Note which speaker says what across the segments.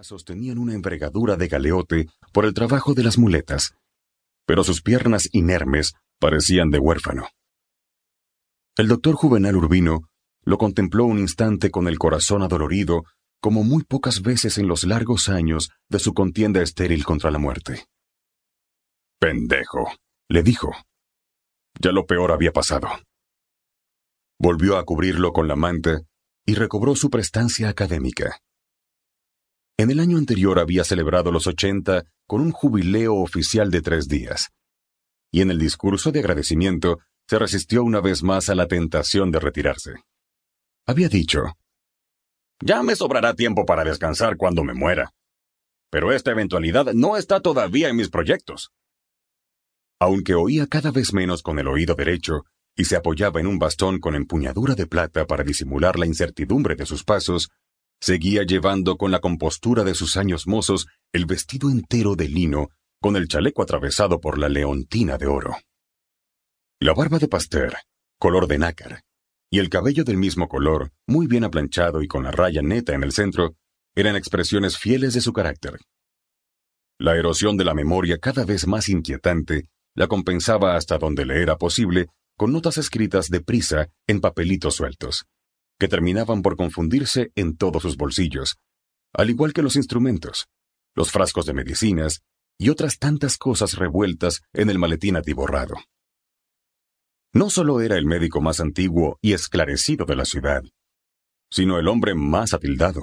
Speaker 1: brazos tenían una envergadura de galeote por el trabajo de las muletas, pero sus piernas inermes parecían de huérfano. El doctor Juvenal Urbino lo contempló un instante con el corazón adolorido, como muy pocas veces en los largos años de su contienda estéril contra la muerte. Pendejo, le dijo. Ya lo peor había pasado. Volvió a cubrirlo con la manta y recobró su prestancia académica. En el año anterior había celebrado los ochenta con un jubileo oficial de tres días, y en el discurso de agradecimiento se resistió una vez más a la tentación de retirarse. Había dicho, Ya me sobrará tiempo para descansar cuando me muera, pero esta eventualidad no está todavía en mis proyectos. Aunque oía cada vez menos con el oído derecho y se apoyaba en un bastón con empuñadura de plata para disimular la incertidumbre de sus pasos, seguía llevando con la compostura de sus años mozos el vestido entero de lino con el chaleco atravesado por la leontina de oro. La barba de Pasteur, color de nácar, y el cabello del mismo color, muy bien aplanchado y con la raya neta en el centro, eran expresiones fieles de su carácter. La erosión de la memoria cada vez más inquietante la compensaba hasta donde le era posible con notas escritas deprisa en papelitos sueltos, que terminaban por confundirse en todos sus bolsillos, al igual que los instrumentos, los frascos de medicinas y otras tantas cosas revueltas en el maletín atiborrado. No solo era el médico más antiguo y esclarecido de la ciudad, sino el hombre más atildado.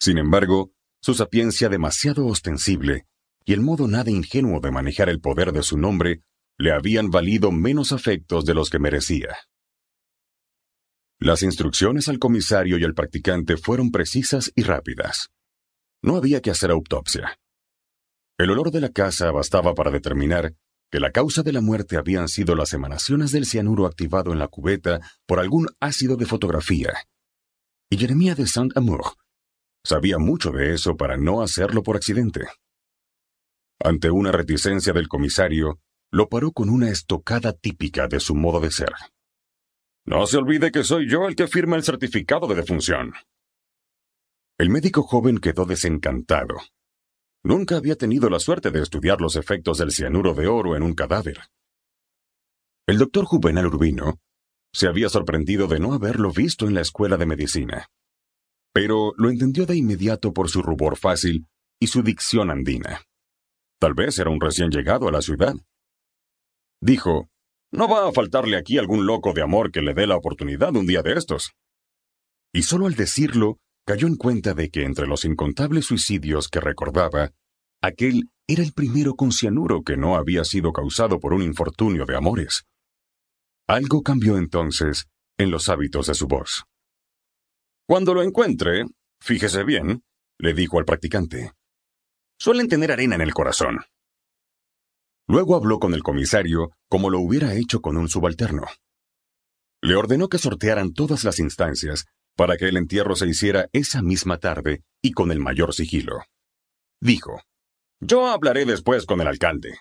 Speaker 1: Sin embargo, su sapiencia demasiado ostensible y el modo nada ingenuo de manejar el poder de su nombre le habían valido menos afectos de los que merecía. Las instrucciones al comisario y al practicante fueron precisas y rápidas. No había que hacer autopsia. El olor de la casa bastaba para determinar que la causa de la muerte habían sido las emanaciones del cianuro activado en la cubeta por algún ácido de fotografía. Y Jeremia de Saint-Amour sabía mucho de eso para no hacerlo por accidente. Ante una reticencia del comisario, lo paró con una estocada típica de su modo de ser. No se olvide que soy yo el que firma el certificado de defunción. El médico joven quedó desencantado. Nunca había tenido la suerte de estudiar los efectos del cianuro de oro en un cadáver. El doctor Juvenal Urbino se había sorprendido de no haberlo visto en la escuela de medicina, pero lo entendió de inmediato por su rubor fácil y su dicción andina. Tal vez era un recién llegado a la ciudad. Dijo, no va a faltarle aquí algún loco de amor que le dé la oportunidad un día de estos. Y solo al decirlo, cayó en cuenta de que entre los incontables suicidios que recordaba, aquel era el primero con cianuro que no había sido causado por un infortunio de amores. Algo cambió entonces en los hábitos de su voz. Cuando lo encuentre, fíjese bien, le dijo al practicante. Suelen tener arena en el corazón. Luego habló con el comisario como lo hubiera hecho con un subalterno. Le ordenó que sortearan todas las instancias para que el entierro se hiciera esa misma tarde y con el mayor sigilo. Dijo, Yo hablaré después con el alcalde.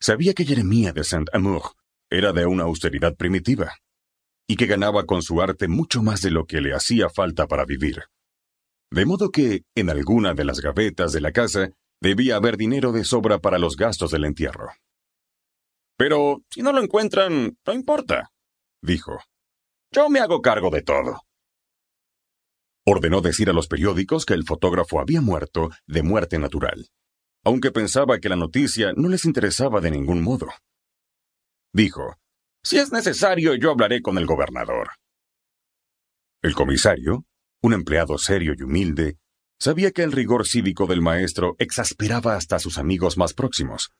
Speaker 1: Sabía que Jeremía de Saint-Amour era de una austeridad primitiva, y que ganaba con su arte mucho más de lo que le hacía falta para vivir. De modo que, en alguna de las gavetas de la casa, Debía haber dinero de sobra para los gastos del entierro. Pero si no lo encuentran, no importa, dijo. Yo me hago cargo de todo. Ordenó decir a los periódicos que el fotógrafo había muerto de muerte natural, aunque pensaba que la noticia no les interesaba de ningún modo. Dijo, Si es necesario, yo hablaré con el gobernador. El comisario, un empleado serio y humilde, Sabía que el rigor cívico del maestro exasperaba hasta a sus amigos más próximos,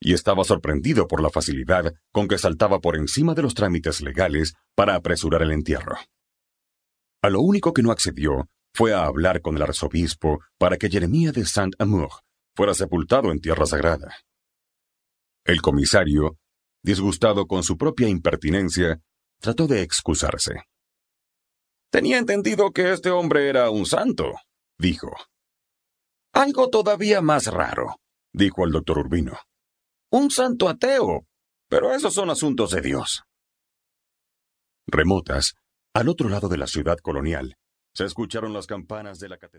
Speaker 1: y estaba sorprendido por la facilidad con que saltaba por encima de los trámites legales para apresurar el entierro. A lo único que no accedió fue a hablar con el arzobispo para que Jeremía de Saint-Amour fuera sepultado en tierra sagrada. El comisario, disgustado con su propia impertinencia, trató de excusarse. Tenía entendido que este hombre era un santo, dijo. Algo todavía más raro, dijo el doctor Urbino. Un santo ateo. Pero esos son asuntos de Dios. Remotas, al otro lado de la ciudad colonial, se escucharon las campanas de la catedral.